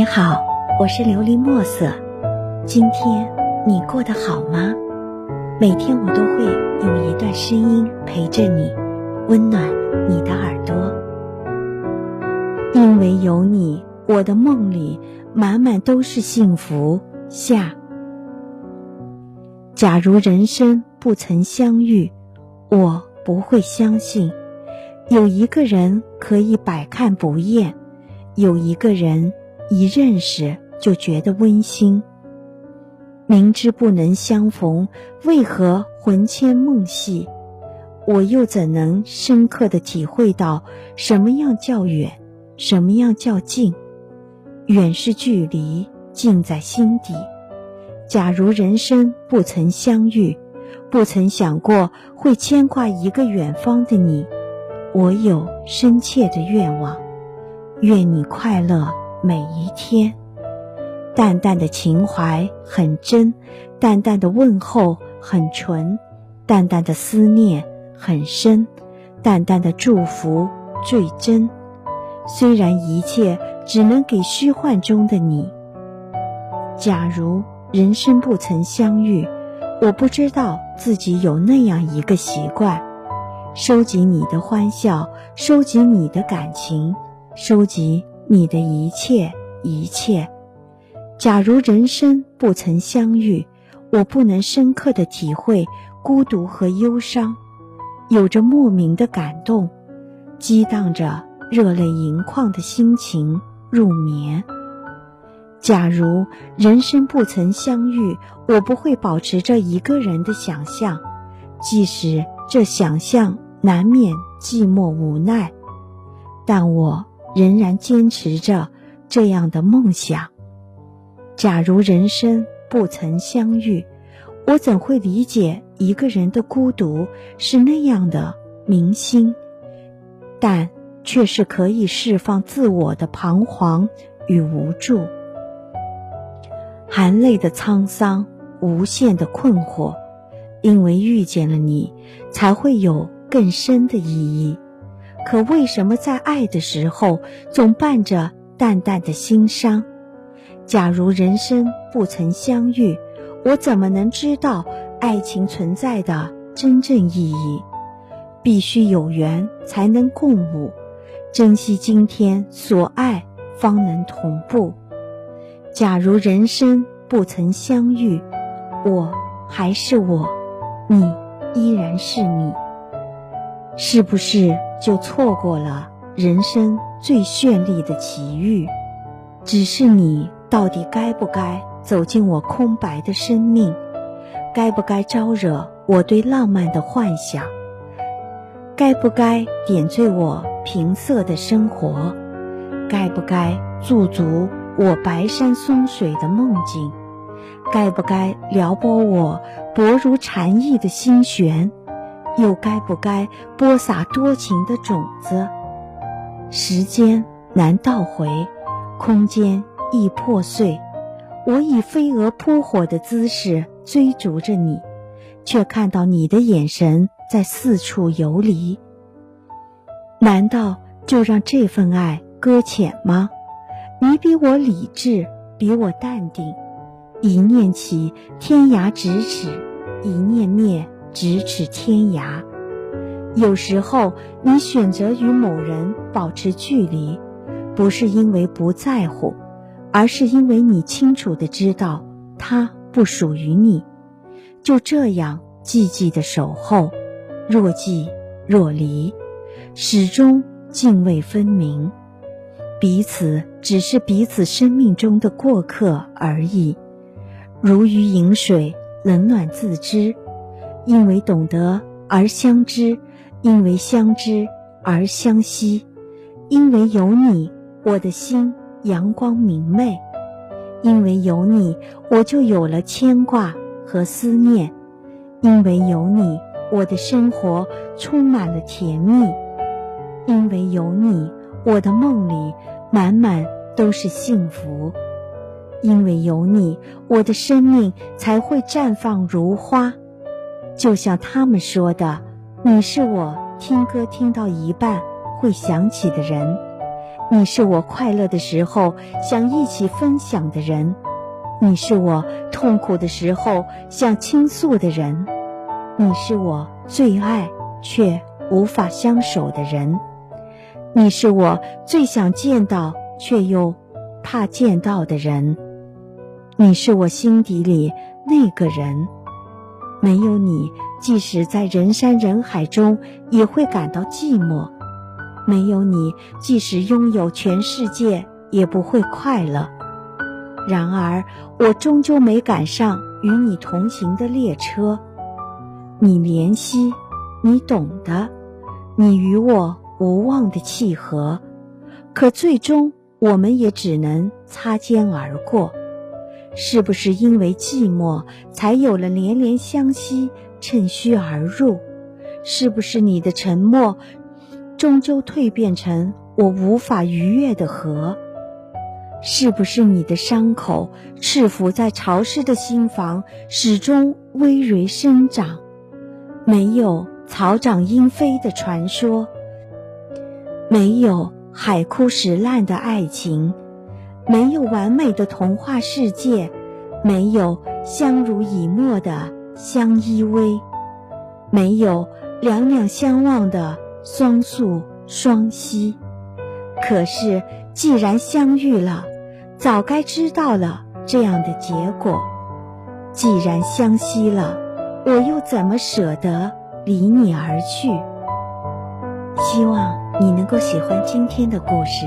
你好，我是琉璃墨色。今天你过得好吗？每天我都会用一段声音陪着你，温暖你的耳朵。因为有你，我的梦里满满都是幸福。下，假如人生不曾相遇，我不会相信有一个人可以百看不厌，有一个人。一认识就觉得温馨。明知不能相逢，为何魂牵梦系？我又怎能深刻的体会到什么样叫远，什么样叫近？远是距离，近在心底。假如人生不曾相遇，不曾想过会牵挂一个远方的你，我有深切的愿望，愿你快乐。每一天，淡淡的情怀很真，淡淡的问候很纯，淡淡的思念很深，淡淡的祝福最真。虽然一切只能给虚幻中的你。假如人生不曾相遇，我不知道自己有那样一个习惯：收集你的欢笑，收集你的感情，收集。你的一切一切，假如人生不曾相遇，我不能深刻的体会孤独和忧伤，有着莫名的感动，激荡着热泪盈眶的心情入眠。假如人生不曾相遇，我不会保持着一个人的想象，即使这想象难免寂寞无奈，但我。仍然坚持着这样的梦想。假如人生不曾相遇，我怎会理解一个人的孤独是那样的铭心？但却是可以释放自我的彷徨与无助，含泪的沧桑，无限的困惑。因为遇见了你，才会有更深的意义。可为什么在爱的时候总伴着淡淡的心伤？假如人生不曾相遇，我怎么能知道爱情存在的真正意义？必须有缘才能共舞，珍惜今天所爱，方能同步。假如人生不曾相遇，我还是我，你依然是你。是不是就错过了人生最绚丽的奇遇？只是你到底该不该走进我空白的生命？该不该招惹我对浪漫的幻想？该不该点缀我平仄的生活？该不该驻足我白山松水的梦境？该不该撩拨我薄如蝉翼的心弦？又该不该播撒多情的种子？时间难倒回，空间易破碎。我以飞蛾扑火的姿势追逐着你，却看到你的眼神在四处游离。难道就让这份爱搁浅吗？你比我理智，比我淡定。一念起，天涯咫尺；一念灭。咫尺天涯，有时候你选择与某人保持距离，不是因为不在乎，而是因为你清楚的知道他不属于你。就这样寂寂的守候，若即若离，始终泾渭分明，彼此只是彼此生命中的过客而已。如鱼饮水，冷暖自知。因为懂得而相知，因为相知而相惜，因为有你，我的心阳光明媚；因为有你，我就有了牵挂和思念；因为有你，我的生活充满了甜蜜；因为有你，我的梦里满满都是幸福；因为有你，我的生命才会绽放如花。就像他们说的，你是我听歌听到一半会想起的人，你是我快乐的时候想一起分享的人，你是我痛苦的时候想倾诉的人，你是我最爱却无法相守的人，你是我最想见到却又怕见到的人，你是我心底里那个人。没有你，即使在人山人海中，也会感到寂寞；没有你，即使拥有全世界，也不会快乐。然而，我终究没赶上与你同行的列车。你怜惜，你懂得，你与我无望的契合，可最终，我们也只能擦肩而过。是不是因为寂寞，才有了连连相惜，趁虚而入？是不是你的沉默，终究蜕变成我无法逾越的河？是不是你的伤口，赤伏在潮湿的心房，始终葳蕤生长？没有草长莺飞的传说，没有海枯石烂的爱情。没有完美的童话世界，没有相濡以沫的相依偎，没有两两相望的双宿双栖。可是，既然相遇了，早该知道了这样的结果；既然相惜了，我又怎么舍得离你而去？希望你能够喜欢今天的故事，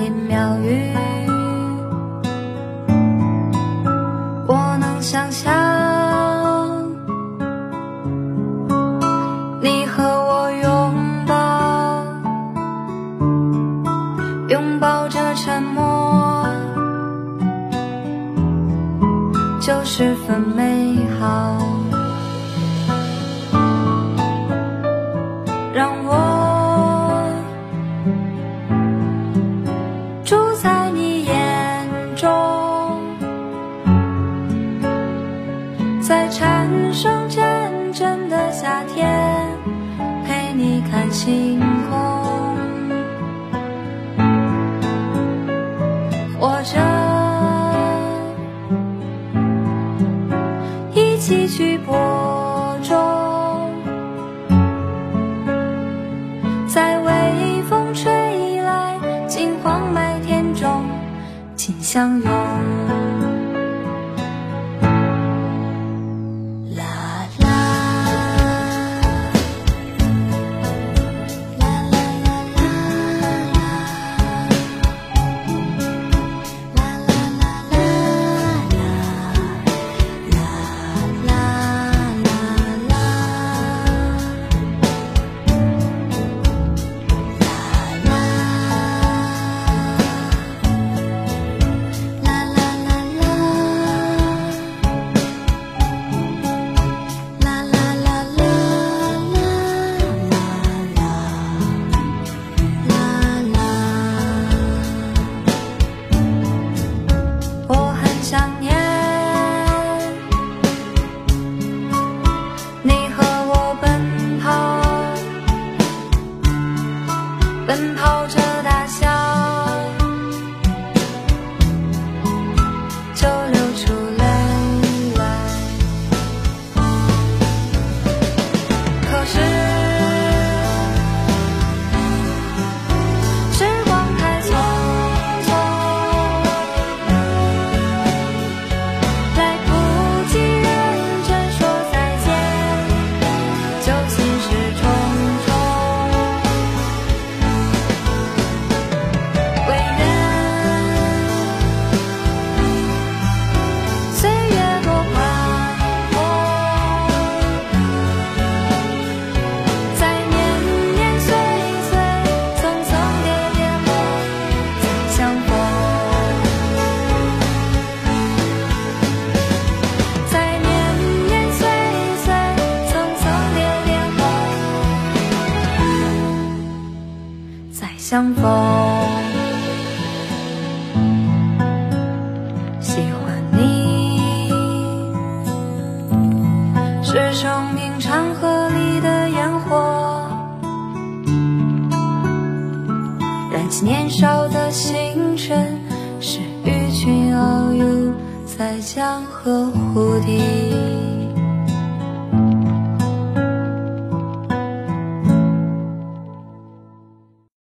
一秒雨，我能想象你和我拥抱，拥抱着沉默，就十分美好。蝉声阵阵的夏天，陪你看星空，或者一起。去播种，在微风吹来金黄麦田中，紧相拥。是生命长河里的烟火，燃起年少的星辰，是鱼群遨游在江河湖底。